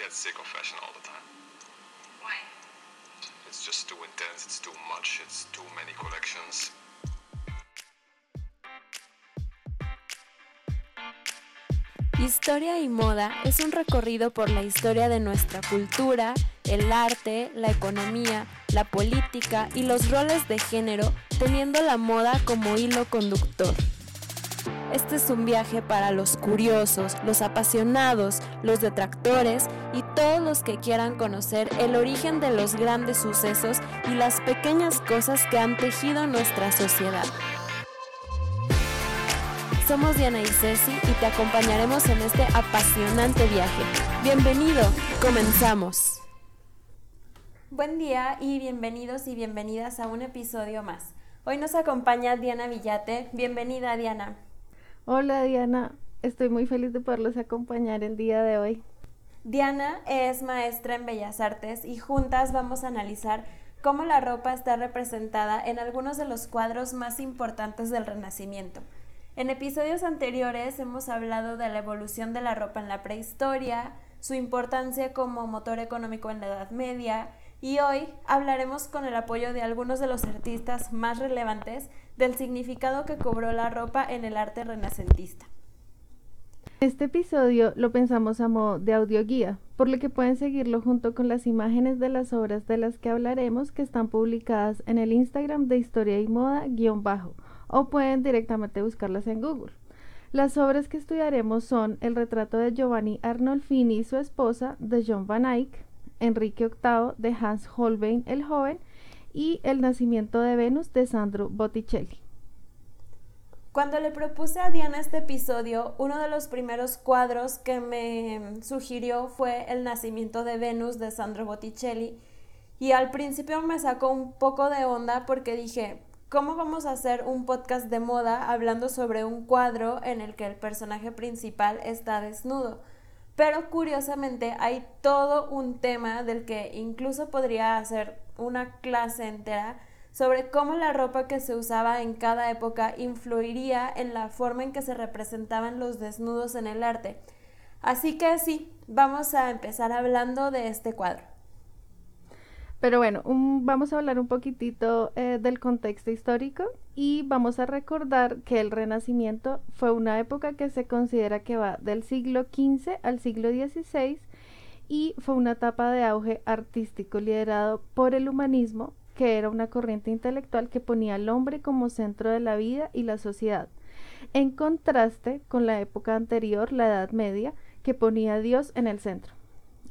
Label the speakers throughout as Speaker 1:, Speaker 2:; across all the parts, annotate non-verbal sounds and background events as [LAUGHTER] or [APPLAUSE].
Speaker 1: get sick of fashion all the time.
Speaker 2: Why?
Speaker 1: It's just too intense, it's too much, it's too many collections.
Speaker 3: Historia y moda es un recorrido por la historia de nuestra cultura, el arte, la economía, la política y los roles de género, teniendo la moda como hilo conductor. Este es un viaje para los curiosos, los apasionados, los detractores y todos los que quieran conocer el origen de los grandes sucesos y las pequeñas cosas que han tejido nuestra sociedad. Somos Diana y Ceci y te acompañaremos en este apasionante viaje. Bienvenido, comenzamos. Buen día y bienvenidos y bienvenidas a un episodio más. Hoy nos acompaña Diana Villate. Bienvenida Diana.
Speaker 4: Hola Diana, estoy muy feliz de poderlos acompañar el día de hoy.
Speaker 3: Diana es maestra en Bellas Artes y juntas vamos a analizar cómo la ropa está representada en algunos de los cuadros más importantes del Renacimiento. En episodios anteriores hemos hablado de la evolución de la ropa en la prehistoria, su importancia como motor económico en la Edad Media y hoy hablaremos con el apoyo de algunos de los artistas más relevantes del significado que cobró la ropa en el arte renacentista.
Speaker 4: Este episodio lo pensamos a modo de audioguía, por lo que pueden seguirlo junto con las imágenes de las obras de las que hablaremos que están publicadas en el Instagram de Historia y Moda guion bajo o pueden directamente buscarlas en Google. Las obras que estudiaremos son el retrato de Giovanni Arnolfini y su esposa de John Van Eyck, Enrique VIII de Hans Holbein el joven y El nacimiento de Venus de Sandro Botticelli.
Speaker 3: Cuando le propuse a Diana este episodio, uno de los primeros cuadros que me sugirió fue El nacimiento de Venus de Sandro Botticelli y al principio me sacó un poco de onda porque dije, ¿cómo vamos a hacer un podcast de moda hablando sobre un cuadro en el que el personaje principal está desnudo? Pero curiosamente hay todo un tema del que incluso podría hacer una clase entera sobre cómo la ropa que se usaba en cada época influiría en la forma en que se representaban los desnudos en el arte. Así que sí, vamos a empezar hablando de este cuadro.
Speaker 4: Pero bueno, vamos a hablar un poquitito eh, del contexto histórico y vamos a recordar que el Renacimiento fue una época que se considera que va del siglo XV al siglo XVI y fue una etapa de auge artístico liderado por el humanismo, que era una corriente intelectual que ponía al hombre como centro de la vida y la sociedad, en contraste con la época anterior, la Edad Media, que ponía a Dios en el centro.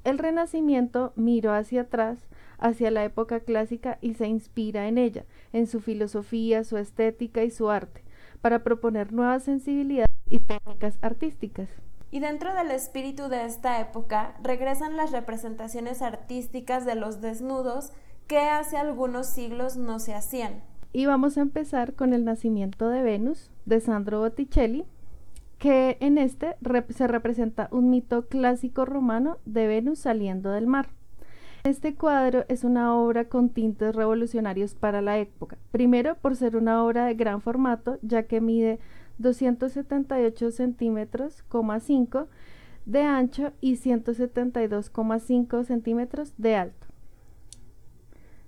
Speaker 4: El Renacimiento miró hacia atrás, hacia la época clásica y se inspira en ella, en su filosofía, su estética y su arte, para proponer nuevas sensibilidades y técnicas artísticas.
Speaker 3: Y dentro del espíritu de esta época regresan las representaciones artísticas de los desnudos que hace algunos siglos no se hacían.
Speaker 4: Y vamos a empezar con el nacimiento de Venus de Sandro Botticelli, que en este se representa un mito clásico romano de Venus saliendo del mar. Este cuadro es una obra con tintes revolucionarios para la época. Primero, por ser una obra de gran formato, ya que mide 278 centímetros, 5 de ancho y 172,5 centímetros de alto.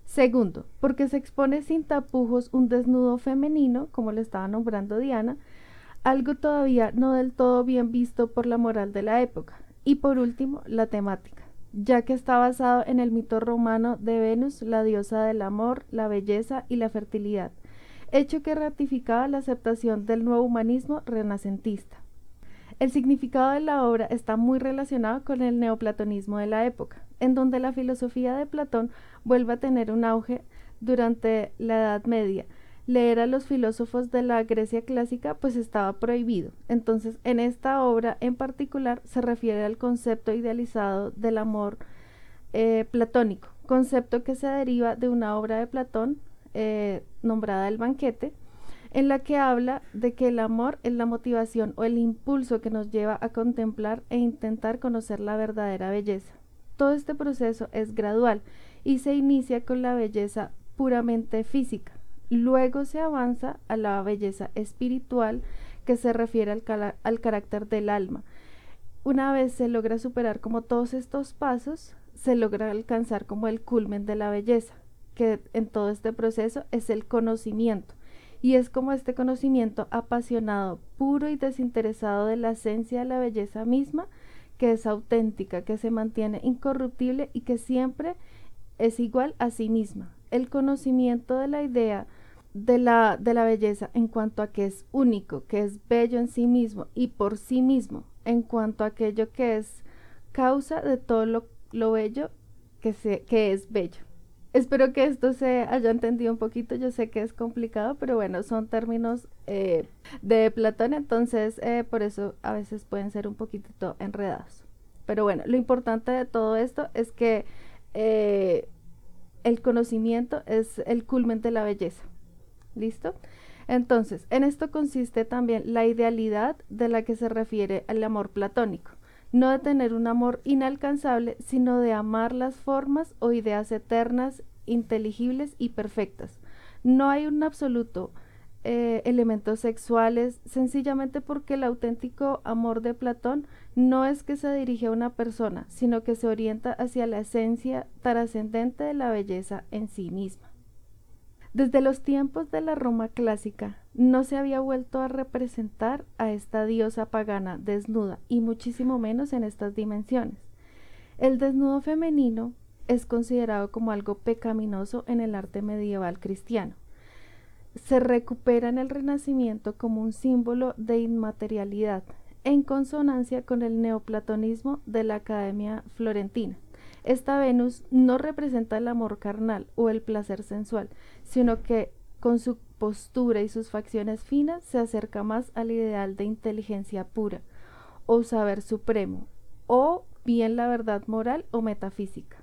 Speaker 4: Segundo, porque se expone sin tapujos un desnudo femenino, como le estaba nombrando Diana, algo todavía no del todo bien visto por la moral de la época. Y por último, la temática, ya que está basado en el mito romano de Venus, la diosa del amor, la belleza y la fertilidad, hecho que ratificaba la aceptación del nuevo humanismo renacentista. El significado de la obra está muy relacionado con el neoplatonismo de la época, en donde la filosofía de Platón vuelve a tener un auge durante la Edad Media, leer a los filósofos de la Grecia clásica pues estaba prohibido. Entonces, en esta obra en particular se refiere al concepto idealizado del amor eh, platónico, concepto que se deriva de una obra de Platón eh, nombrada El banquete, en la que habla de que el amor es la motivación o el impulso que nos lleva a contemplar e intentar conocer la verdadera belleza. Todo este proceso es gradual y se inicia con la belleza puramente física, Luego se avanza a la belleza espiritual que se refiere al, carácter del alma. una vez se logra superar como todos estos pasos, se logra alcanzar como el culmen de la belleza, que en todo este proceso es el conocimiento. Y es como este conocimiento apasionado, puro y desinteresado de la esencia de la belleza misma, que es auténtica, que se mantiene incorruptible y que siempre es igual a sí misma. El conocimiento de la idea de la, de la belleza en cuanto a que es único, que es bello en sí mismo y por sí mismo, en cuanto a aquello que es causa de todo lo, lo bello que, se, que es bello. Espero que esto se haya entendido un poquito. Yo sé que es complicado, pero bueno, son términos eh, de Platón, entonces eh, por eso a veces pueden ser un poquitito enredados. Pero bueno, lo importante de todo esto es que eh, el conocimiento es el culmen de la belleza. ¿Listo? Entonces, en esto consiste también la idealidad de la que se refiere al amor platónico no de tener un amor inalcanzable, sino de amar las formas o ideas eternas, inteligibles y perfectas. No hay un absoluto eh, elementos sexuales, sencillamente porque el auténtico amor de Platón no es que se dirige a una persona, sino que se orienta hacia la esencia trascendente de la belleza en sí misma. Desde los tiempos de la Roma clásica no se había vuelto a representar a esta diosa pagana desnuda y muchísimo menos en estas dimensiones. El desnudo femenino es considerado como algo pecaminoso en el arte medieval cristiano. Se recupera en el Renacimiento como un símbolo de inmaterialidad, en consonancia con el neoplatonismo de la Academia Florentina. Esta Venus no representa el amor carnal o el placer sensual, sino que con su postura y sus facciones finas se acerca más al ideal de inteligencia pura o saber supremo, o bien la verdad moral o metafísica.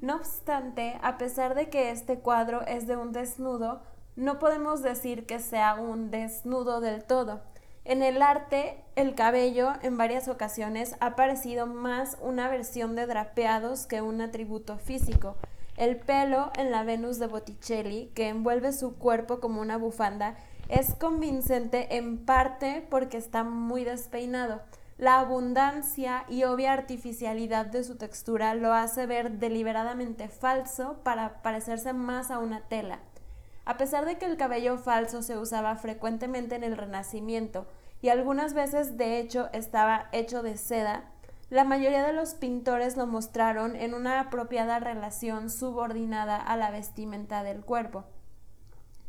Speaker 3: No obstante, a pesar de que este cuadro es de un desnudo, no podemos decir que sea un desnudo del todo. En el arte, el cabello en varias ocasiones ha parecido más una versión de drapeados que un atributo físico. El pelo en la Venus de Botticelli, que envuelve su cuerpo como una bufanda, es convincente en parte porque está muy despeinado. La abundancia y obvia artificialidad de su textura lo hace ver deliberadamente falso para parecerse más a una tela. A pesar de que el cabello falso se usaba frecuentemente en el Renacimiento y algunas veces de hecho estaba hecho de seda, la mayoría de los pintores lo mostraron en una apropiada relación subordinada a la vestimenta del cuerpo.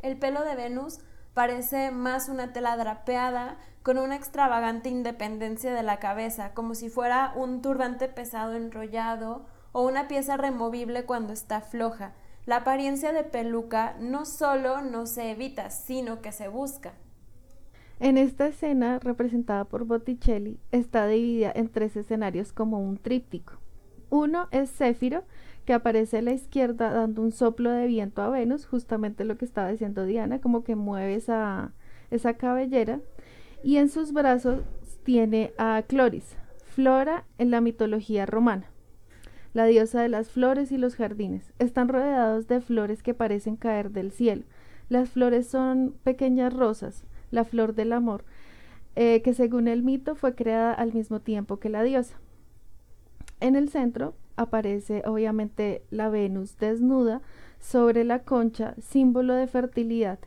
Speaker 3: El pelo de Venus parece más una tela drapeada con una extravagante independencia de la cabeza, como si fuera un turbante pesado enrollado o una pieza removible cuando está floja, la apariencia de peluca no solo no se evita, sino que se busca.
Speaker 4: En esta escena, representada por Botticelli, está dividida en tres escenarios como un tríptico. Uno es Céfiro, que aparece a la izquierda dando un soplo de viento a Venus, justamente lo que estaba diciendo Diana, como que mueve esa, esa cabellera. Y en sus brazos tiene a Cloris, Flora en la mitología romana la diosa de las flores y los jardines. Están rodeados de flores que parecen caer del cielo. Las flores son pequeñas rosas, la flor del amor, eh, que según el mito fue creada al mismo tiempo que la diosa. En el centro aparece obviamente la Venus desnuda sobre la concha, símbolo de fertilidad.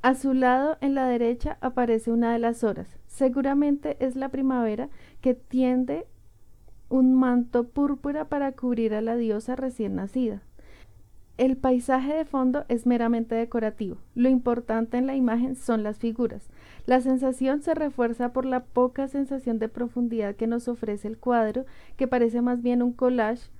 Speaker 4: A su lado, en la derecha, aparece una de las horas. Seguramente es la primavera que tiende un manto púrpura para cubrir a la diosa recién nacida. El paisaje de fondo es meramente decorativo. Lo importante en la imagen son las figuras. La sensación se refuerza por la poca sensación de profundidad que nos ofrece el cuadro, que parece más bien un collage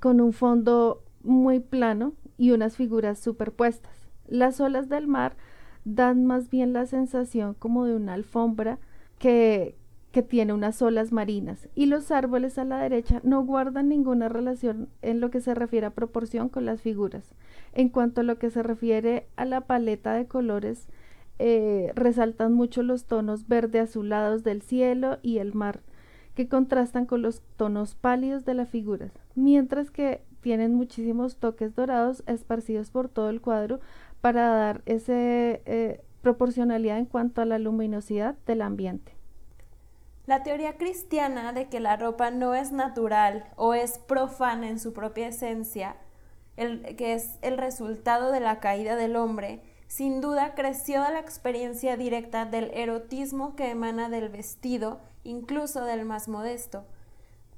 Speaker 4: con un fondo muy plano y unas figuras superpuestas. Las olas del mar dan más bien la sensación como de una alfombra que, que tiene unas olas marinas y los árboles a la derecha no guardan ninguna relación en lo que se refiere a proporción con las figuras. En cuanto a lo que se refiere a la paleta de colores, eh, resaltan mucho los tonos verde azulados del cielo y el mar, que contrastan con los tonos pálidos de las figuras, mientras que tienen muchísimos toques dorados esparcidos por todo el cuadro para dar esa eh, proporcionalidad en cuanto a la luminosidad del ambiente.
Speaker 3: La teoría cristiana de que la ropa no es natural o es profana en su propia esencia, que es el resultado de la caída del hombre, sin duda creció de la experiencia directa del erotismo que emana del vestido, incluso del más modesto.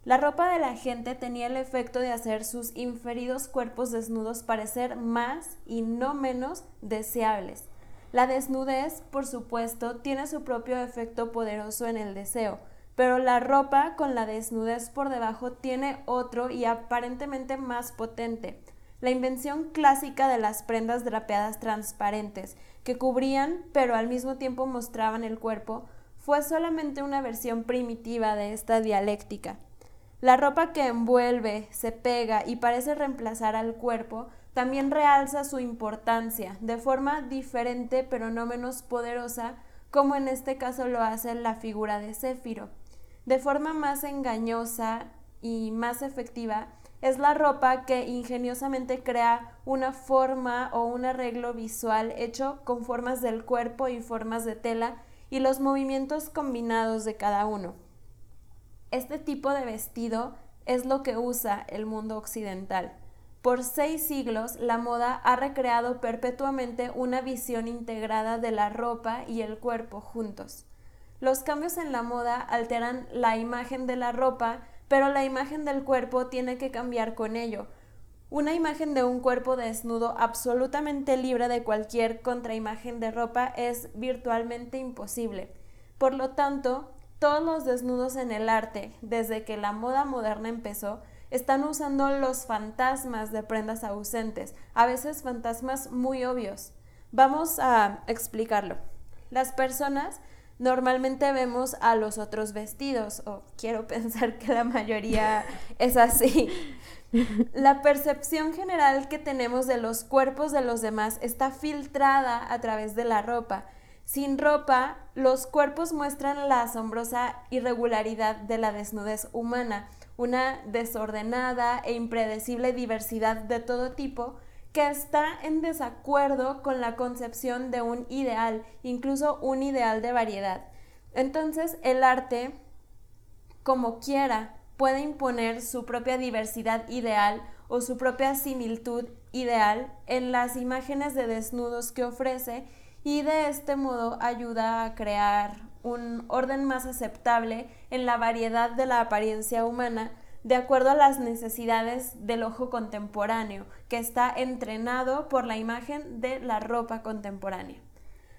Speaker 3: La ropa de la gente tenía el efecto de hacer sus inferidos cuerpos desnudos parecer más y no menos deseables. La desnudez, por supuesto, tiene su propio efecto poderoso en el deseo, pero la ropa con la desnudez por debajo tiene otro y aparentemente más potente. La invención clásica de las prendas drapeadas transparentes, que cubrían pero al mismo tiempo mostraban el cuerpo, fue solamente una versión primitiva de esta dialéctica. La ropa que envuelve, se pega y parece reemplazar al cuerpo también realza su importancia de forma diferente pero no menos poderosa, como en este caso lo hace la figura de Céfiro. De forma más engañosa y más efectiva, es la ropa que ingeniosamente crea una forma o un arreglo visual hecho con formas del cuerpo y formas de tela y los movimientos combinados de cada uno. Este tipo de vestido es lo que usa el mundo occidental. Por seis siglos, la moda ha recreado perpetuamente una visión integrada de la ropa y el cuerpo juntos. Los cambios en la moda alteran la imagen de la ropa, pero la imagen del cuerpo tiene que cambiar con ello. Una imagen de un cuerpo desnudo absolutamente libre de cualquier contraimagen de ropa es virtualmente imposible. Por lo tanto, todos los desnudos en el arte, desde que la moda moderna empezó, están usando los fantasmas de prendas ausentes, a veces fantasmas muy obvios. Vamos a explicarlo. Las personas normalmente vemos a los otros vestidos, o quiero [LAUGHS] pensar que la mayoría es así. La percepción general que tenemos de los cuerpos de los demás está filtrada a través de la ropa. Sin ropa, los cuerpos muestran la asombrosa irregularidad de la desnudez humana una desordenada e impredecible diversidad de todo tipo que está en desacuerdo con la concepción de un ideal, incluso un ideal de variedad. Entonces el arte, como quiera, puede imponer su propia diversidad ideal o su propia similitud ideal en las imágenes de desnudos que ofrece y de este modo ayuda a crear un orden más aceptable en la variedad de la apariencia humana de acuerdo a las necesidades del ojo contemporáneo, que está entrenado por la imagen de la ropa contemporánea.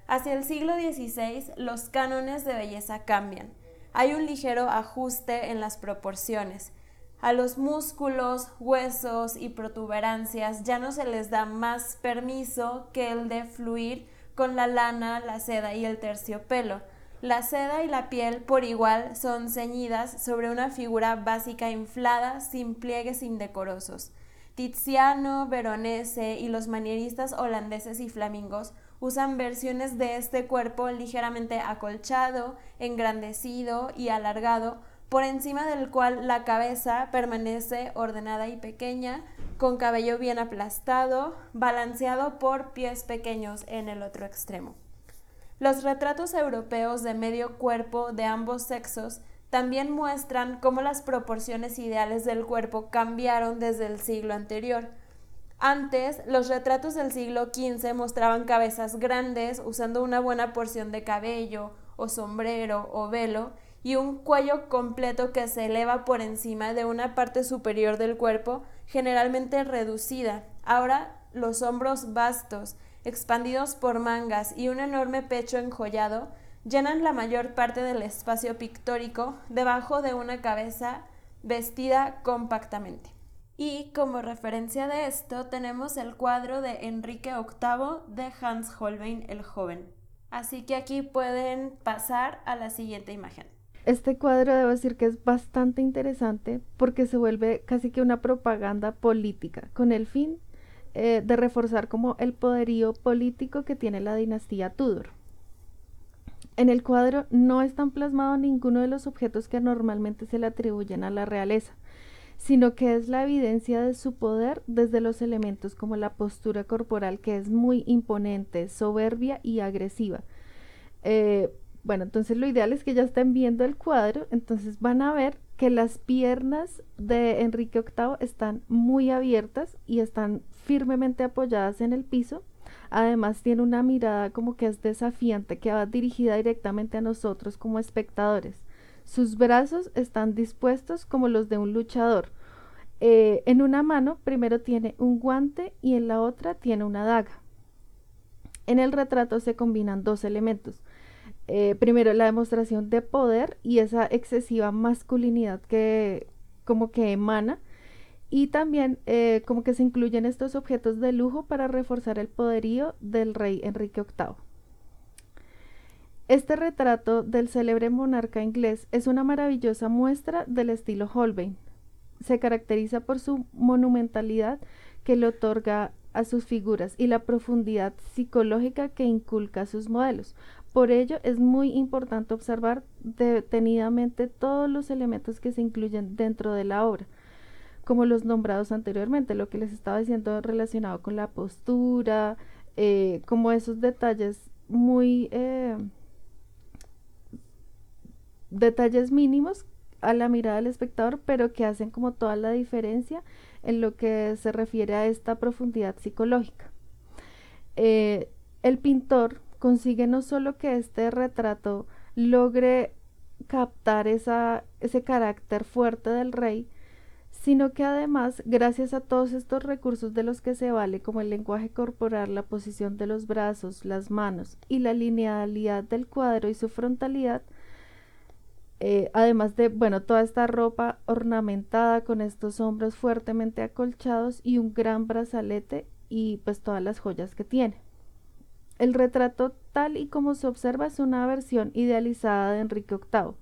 Speaker 3: Hacia el siglo XVI los cánones de belleza cambian. Hay un ligero ajuste en las proporciones. A los músculos, huesos y protuberancias ya no se les da más permiso que el de fluir con la lana, la seda y el terciopelo. La seda y la piel por igual son ceñidas sobre una figura básica inflada sin pliegues indecorosos. Tiziano, Veronese y los manieristas holandeses y flamingos usan versiones de este cuerpo ligeramente acolchado, engrandecido y alargado, por encima del cual la cabeza permanece ordenada y pequeña, con cabello bien aplastado, balanceado por pies pequeños en el otro extremo. Los retratos europeos de medio cuerpo de ambos sexos también muestran cómo las proporciones ideales del cuerpo cambiaron desde el siglo anterior. Antes, los retratos del siglo XV mostraban cabezas grandes usando una buena porción de cabello o sombrero o velo y un cuello completo que se eleva por encima de una parte superior del cuerpo, generalmente reducida. Ahora los hombros vastos, expandidos por mangas y un enorme pecho enjollado, llenan la mayor parte del espacio pictórico debajo de una cabeza vestida compactamente. Y como referencia de esto tenemos el cuadro de Enrique VIII de Hans Holbein el Joven. Así que aquí pueden pasar a la siguiente imagen.
Speaker 4: Este cuadro debo decir que es bastante interesante porque se vuelve casi que una propaganda política con el fin eh, de reforzar como el poderío político que tiene la dinastía Tudor. En el cuadro no están plasmados ninguno de los objetos que normalmente se le atribuyen a la realeza, sino que es la evidencia de su poder desde los elementos como la postura corporal, que es muy imponente, soberbia y agresiva. Eh, Bueno, entonces lo ideal es que ya estén viendo el cuadro, entonces van a ver que las piernas de Enrique VIII están muy abiertas y están firmemente apoyadas en el piso. Además tiene una mirada como que es desafiante, que va dirigida directamente a nosotros como espectadores. Sus brazos están dispuestos como los de un luchador. Eh, en una mano primero tiene un guante y en la otra tiene una daga. En el retrato se combinan dos elementos. Eh, primero la demostración de poder y esa excesiva masculinidad que como que emana y también eh, como que se incluyen estos objetos de lujo para reforzar el poderío del rey Enrique VIII. Este retrato del célebre monarca inglés es una maravillosa muestra del estilo Holbein. Se caracteriza por su monumentalidad que le otorga a sus figuras y la profundidad psicológica que inculca a sus modelos. Por ello es muy importante observar detenidamente todos los elementos que se incluyen dentro de la obra, como los nombrados anteriormente, lo que les estaba diciendo relacionado con la postura, eh, como esos detalles muy... Eh, detalles mínimos a la mirada del espectador, pero que hacen como toda la diferencia en lo que se refiere a esta profundidad psicológica. Eh, el pintor consigue no solo que este retrato logre captar esa, ese carácter fuerte del rey, sino que además, gracias a todos estos recursos de los que se vale, como el lenguaje corporal, la posición de los brazos, las manos y la linealidad del cuadro y su frontalidad, eh, además de, bueno, toda esta ropa ornamentada con estos hombros fuertemente acolchados y un gran brazalete y pues todas las joyas que tiene. El retrato tal y como se observa es una versión idealizada de Enrique VIII.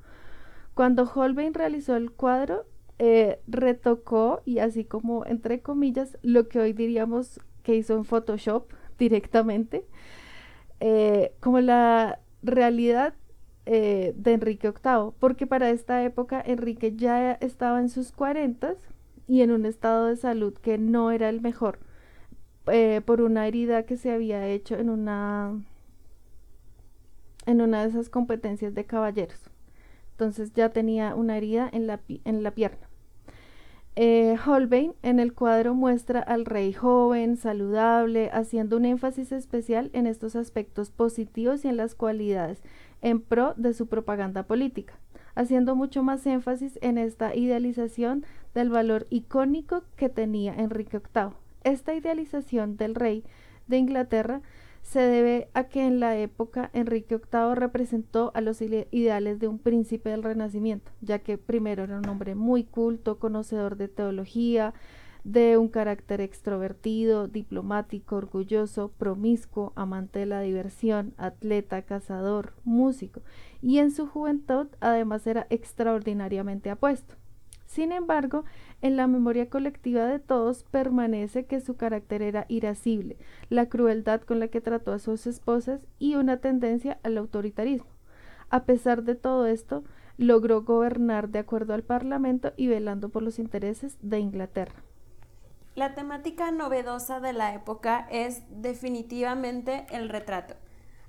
Speaker 4: Cuando Holbein realizó el cuadro, eh, retocó y así como entre comillas lo que hoy diríamos que hizo en Photoshop [LAUGHS] directamente, eh, como la realidad eh, de Enrique VIII, porque para esta época Enrique ya estaba en sus cuarentas y en un estado de salud que no era el mejor por una herida que se había hecho en una en una de esas competencias de caballeros. Entonces ya tenía una herida en la, en la pierna. Eh, Holbein en el cuadro muestra al rey joven, saludable, haciendo un énfasis especial en estos aspectos positivos y en las cualidades en pro de su propaganda política, haciendo mucho más énfasis en esta idealización del valor icónico que tenía Enrique VIII. Esta idealización del rey de Inglaterra se debe a que en la época Enrique VIII representó a los ideales de un príncipe del Renacimiento, ya que primero era un hombre muy culto, conocedor de teología, de un carácter extrovertido, diplomático, orgulloso, promiscuo, amante de la diversión, atleta, cazador, músico, y en su juventud además era extraordinariamente apuesto. Sin embargo, en la memoria colectiva de todos permanece que su carácter era irascible, la crueldad con la que trató a sus esposas y una tendencia al autoritarismo. A pesar de todo esto, logró gobernar de acuerdo al Parlamento y velando por los intereses de Inglaterra.
Speaker 3: La temática novedosa de la época es definitivamente el retrato.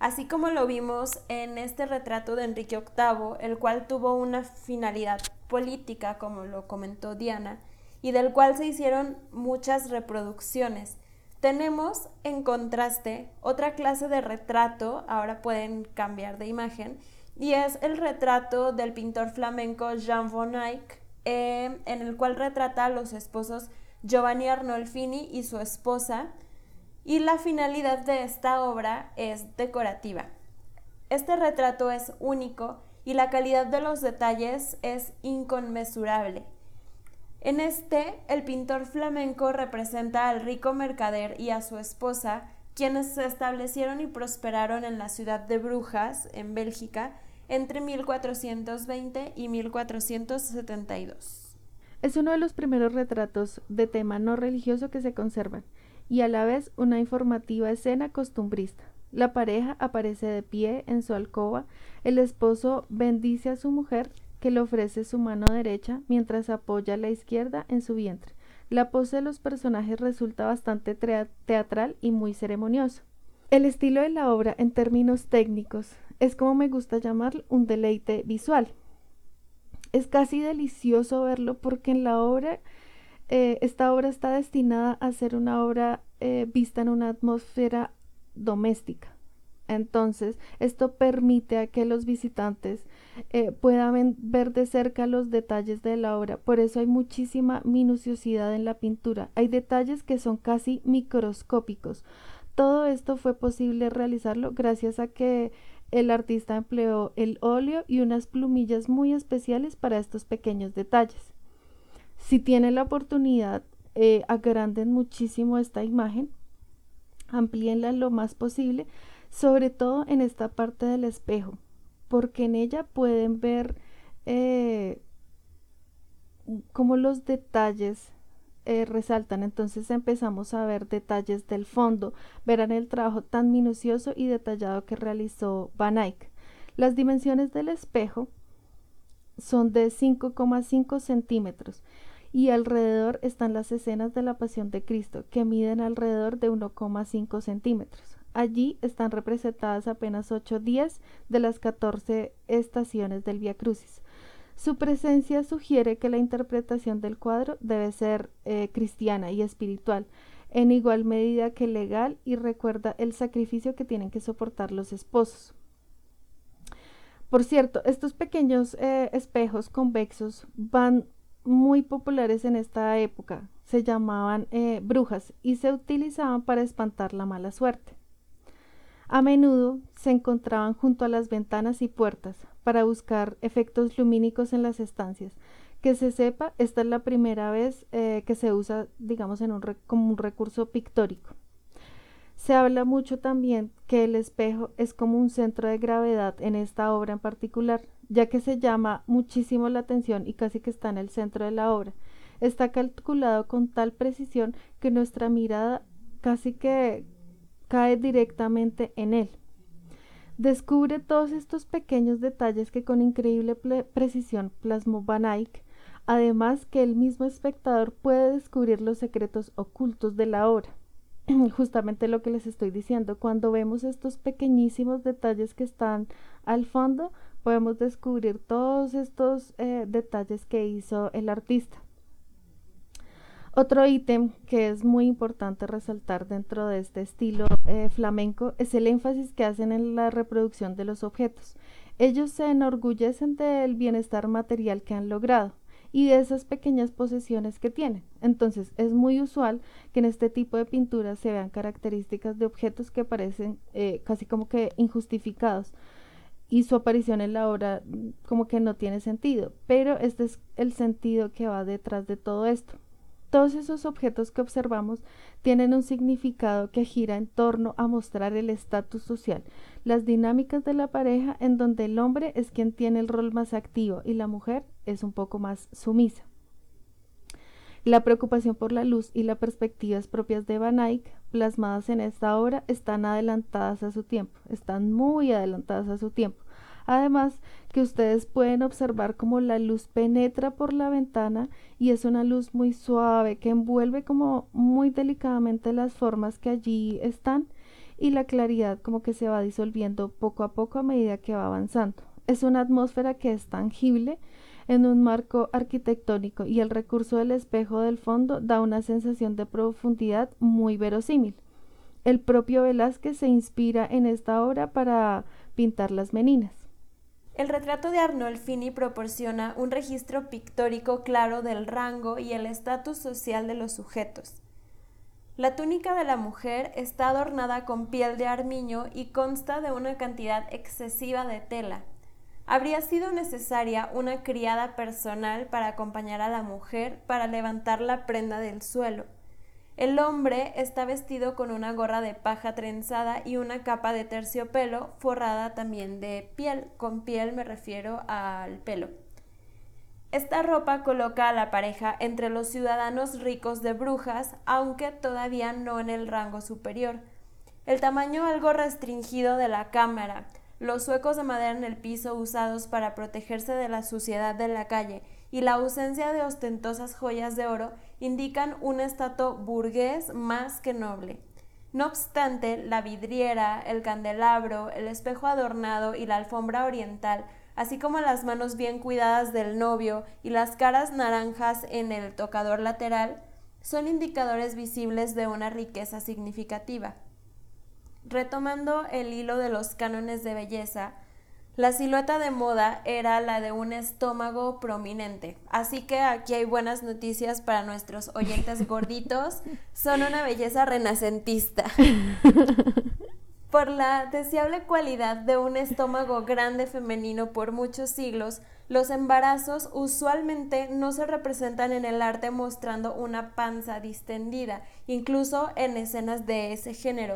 Speaker 3: Así como lo vimos en este retrato de Enrique VIII, el cual tuvo una finalidad política, como lo comentó Diana, y del cual se hicieron muchas reproducciones. Tenemos en contraste otra clase de retrato, ahora pueden cambiar de imagen, y es el retrato del pintor flamenco Jean von Eyck, eh, en el cual retrata a los esposos Giovanni Arnolfini y su esposa, y la finalidad de esta obra es decorativa. Este retrato es único y la calidad de los detalles es inconmensurable. En este, el pintor flamenco representa al rico mercader y a su esposa, quienes se establecieron y prosperaron en la ciudad de Brujas, en Bélgica, entre 1420 y 1472.
Speaker 4: Es uno de los primeros retratos de tema no religioso que se conservan y a la vez una informativa escena costumbrista. La pareja aparece de pie en su alcoba, el esposo bendice a su mujer que le ofrece su mano derecha mientras apoya la izquierda en su vientre. La pose de los personajes resulta bastante teatral y muy ceremonioso. El estilo de la obra en términos técnicos es como me gusta llamarlo, un deleite visual. Es casi delicioso verlo porque en la obra, eh, esta obra está destinada a ser una obra eh, vista en una atmósfera doméstica. Entonces, esto permite a que los visitantes eh, puedan ver de cerca los detalles de la obra. Por eso hay muchísima minuciosidad en la pintura. Hay detalles que son casi microscópicos. Todo esto fue posible realizarlo gracias a que el artista empleó el óleo y unas plumillas muy especiales para estos pequeños detalles. Si tienen la oportunidad, eh, agranden muchísimo esta imagen, amplíenla lo más posible, sobre todo en esta parte del espejo, porque en ella pueden ver eh, cómo los detalles eh, resaltan. Entonces empezamos a ver detalles del fondo. Verán el trabajo tan minucioso y detallado que realizó Van Eyck. Las dimensiones del espejo son de 5,5 centímetros y alrededor están las escenas de la Pasión de Cristo que miden alrededor de 1,5 centímetros. Allí están representadas apenas 8 días de las 14 estaciones del Via Crucis. Su presencia sugiere que la interpretación del cuadro debe ser eh, cristiana y espiritual, en igual medida que legal, y recuerda el sacrificio que tienen que soportar los esposos. Por cierto, estos pequeños eh, espejos convexos van muy populares en esta época. Se llamaban eh, brujas y se utilizaban para espantar la mala suerte. A menudo se encontraban junto a las ventanas y puertas, para buscar efectos lumínicos en las estancias. Que se sepa, esta es la primera vez eh, que se usa, digamos, en un como un recurso pictórico. Se habla mucho también que el espejo es como un centro de gravedad en esta obra en particular, ya que se llama muchísimo la atención y casi que está en el centro de la obra. Está calculado con tal precisión que nuestra mirada casi que cae directamente en él. Descubre todos estos pequeños detalles que con increíble precisión plasmó Van Eyck, además que el mismo espectador puede descubrir los secretos ocultos de la obra. [CLEARS THROAT] Justamente lo que les estoy diciendo, cuando vemos estos pequeñísimos detalles que están al fondo, podemos descubrir todos estos eh, detalles que hizo el artista. Otro ítem que es muy importante resaltar dentro de este estilo eh, flamenco es el énfasis que hacen en la reproducción de los objetos. Ellos se enorgullecen del bienestar material que han logrado y de esas pequeñas posesiones que tienen. Entonces es muy usual que en este tipo de pinturas se vean características de objetos que parecen eh, casi como que injustificados y su aparición en la obra mm, como que no tiene sentido, pero este es el sentido que va detrás de todo esto. Todos esos objetos que observamos tienen un significado que gira en torno a mostrar el estatus social, las dinámicas de la pareja en donde el hombre es quien tiene el rol más activo y la mujer es un poco más sumisa. La preocupación por la luz y las perspectivas propias de Van Eyck, plasmadas en esta obra, están adelantadas a su tiempo, están muy adelantadas a su tiempo. Además, que ustedes pueden observar cómo la luz penetra por la ventana y es una luz muy suave que envuelve como muy delicadamente las formas que allí están y la claridad como que se va disolviendo poco a poco a medida que va avanzando. Es una atmósfera que es tangible en un marco arquitectónico y el recurso del espejo del fondo da una sensación de profundidad muy verosímil. El propio Velázquez se inspira en esta obra para pintar las meninas.
Speaker 3: El retrato de Arnolfini proporciona un registro pictórico claro del rango y el estatus social de los sujetos. La túnica de la mujer está adornada con piel de armiño y consta de una cantidad excesiva de tela. Habría sido necesaria una criada personal para acompañar a la mujer para levantar la prenda del suelo. El hombre está vestido con una gorra de paja trenzada y una capa de terciopelo forrada también de piel. Con piel me refiero al pelo. Esta ropa coloca a la pareja entre los ciudadanos ricos de Brujas, aunque todavía no en el rango superior. El tamaño algo restringido de la cámara, los huecos de madera en el piso usados para protegerse de la suciedad de la calle y la ausencia de ostentosas joyas de oro indican un estatus burgués más que noble. No obstante, la vidriera, el candelabro, el espejo adornado y la alfombra oriental, así como las manos bien cuidadas del novio y las caras naranjas en el tocador lateral, son indicadores visibles de una riqueza significativa. Retomando el hilo de los cánones de belleza, la silueta de moda era la de un estómago prominente, así que aquí hay buenas noticias para nuestros oyentes [LAUGHS] gorditos. Son una belleza renacentista. [LAUGHS] Por la deseable cualidad de un estómago grande femenino por muchos siglos, los embarazos usualmente no se representan en el arte mostrando una panza distendida, incluso en escenas de ese género.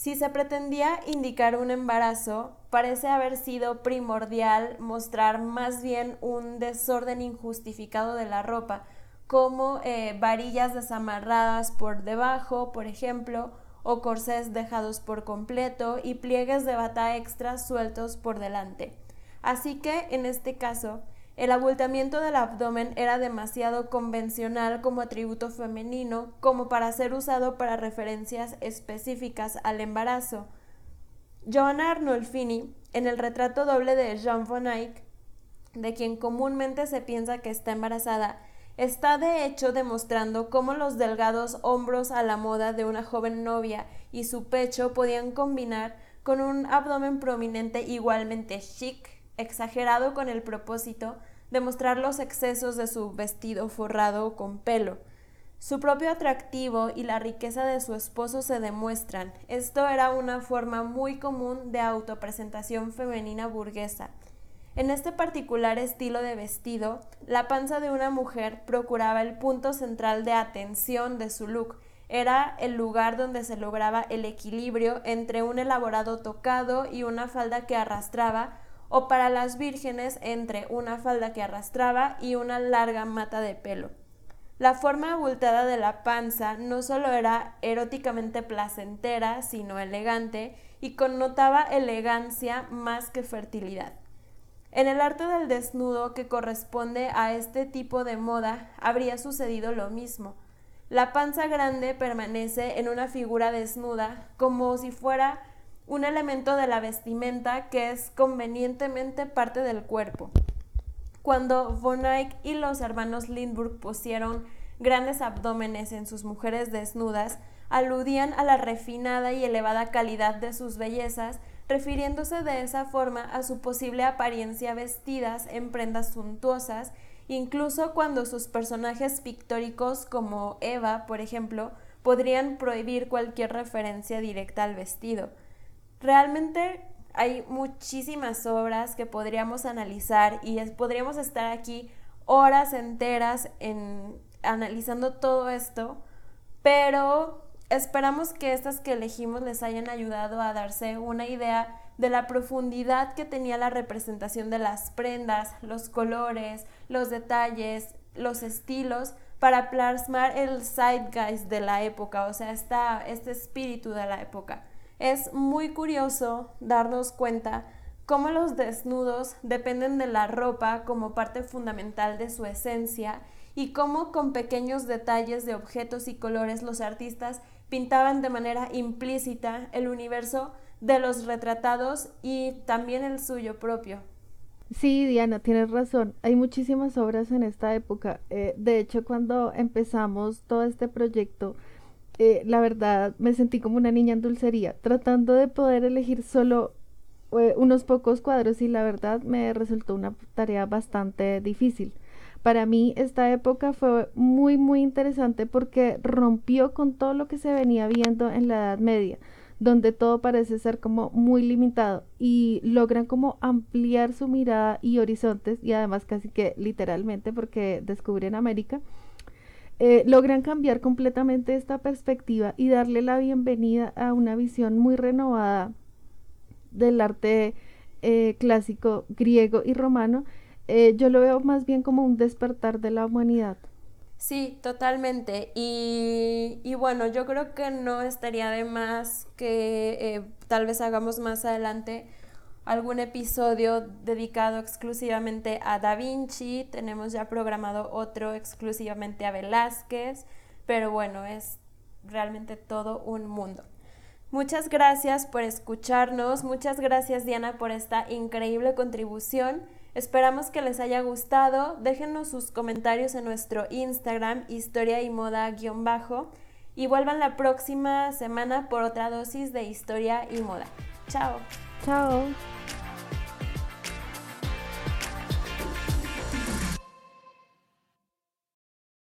Speaker 3: Si se pretendía indicar un embarazo, parece haber sido primordial mostrar más bien un desorden injustificado de la ropa, como eh, varillas desamarradas por debajo, por ejemplo, o corsés dejados por completo y pliegues de bata extra sueltos por delante. Así que, en este caso, el abultamiento del abdomen era demasiado convencional como atributo femenino como para ser usado para referencias específicas al embarazo. Joanna Arnolfini, en el retrato doble de Jean von Eyck, de quien comúnmente se piensa que está embarazada, está de hecho demostrando cómo los delgados hombros a la moda de una joven novia y su pecho podían combinar con un abdomen prominente igualmente chic, exagerado con el propósito demostrar los excesos de su vestido forrado con pelo. Su propio atractivo y la riqueza de su esposo se demuestran. Esto era una forma muy común de autopresentación femenina burguesa. En este particular estilo de vestido, la panza de una mujer procuraba el punto central de atención de su look. Era el lugar donde se lograba el equilibrio entre un elaborado tocado y una falda que arrastraba o para las vírgenes entre una falda que arrastraba y una larga mata de pelo. La forma abultada de la panza no solo era eróticamente placentera, sino elegante y connotaba elegancia más que fertilidad. En el arte del desnudo que corresponde a este tipo de moda habría sucedido lo mismo. La panza grande permanece en una figura desnuda como si fuera un elemento de la vestimenta que es convenientemente parte del cuerpo. Cuando von Eyck y los hermanos Lindbergh pusieron grandes abdómenes en sus mujeres desnudas, aludían a la refinada y elevada calidad de sus bellezas, refiriéndose de esa forma a su posible apariencia vestidas en prendas suntuosas, incluso cuando sus personajes pictóricos como Eva, por ejemplo, podrían prohibir cualquier referencia directa al vestido. Realmente hay muchísimas obras que podríamos analizar y podríamos estar aquí horas enteras en analizando todo esto, pero esperamos que estas que elegimos les hayan ayudado a darse una idea de la profundidad que tenía la representación de las prendas, los colores, los detalles, los estilos para plasmar el zeitgeist de la época, o sea, este espíritu de la época. Es muy curioso darnos cuenta cómo los desnudos dependen de la ropa como parte fundamental de su esencia y cómo con pequeños detalles de objetos y colores los artistas pintaban de manera implícita el universo de los retratados y también el suyo propio.
Speaker 4: Sí, Diana, tienes razón. Hay muchísimas obras en esta época. Eh, de hecho, cuando empezamos todo este proyecto, eh, la verdad me sentí como una niña en dulcería, tratando de poder elegir solo eh, unos pocos cuadros y la verdad me resultó una tarea bastante difícil. Para mí esta época fue muy muy interesante porque rompió con todo lo que se venía viendo en la Edad Media, donde todo parece ser como muy limitado y logran como ampliar su mirada y horizontes y además casi que literalmente porque descubren América eh, logran cambiar completamente esta perspectiva y darle la bienvenida a una visión muy renovada del arte eh, clásico griego y romano, eh, yo lo veo más bien como un despertar de la humanidad.
Speaker 3: Sí, totalmente. Y, y bueno, yo creo que no estaría de más que tal vez hagamos más adelante algún episodio dedicado exclusivamente a Da Vinci, tenemos ya programado otro exclusivamente a Velázquez, pero bueno, es realmente todo un mundo. Muchas gracias por escucharnos, muchas gracias Diana por esta increíble contribución. Esperamos que les haya gustado. Déjenos sus comentarios en nuestro Instagram, historia y moda-bajo. Y vuelvan la próxima semana por otra dosis de historia y moda. Chao.
Speaker 4: Chao.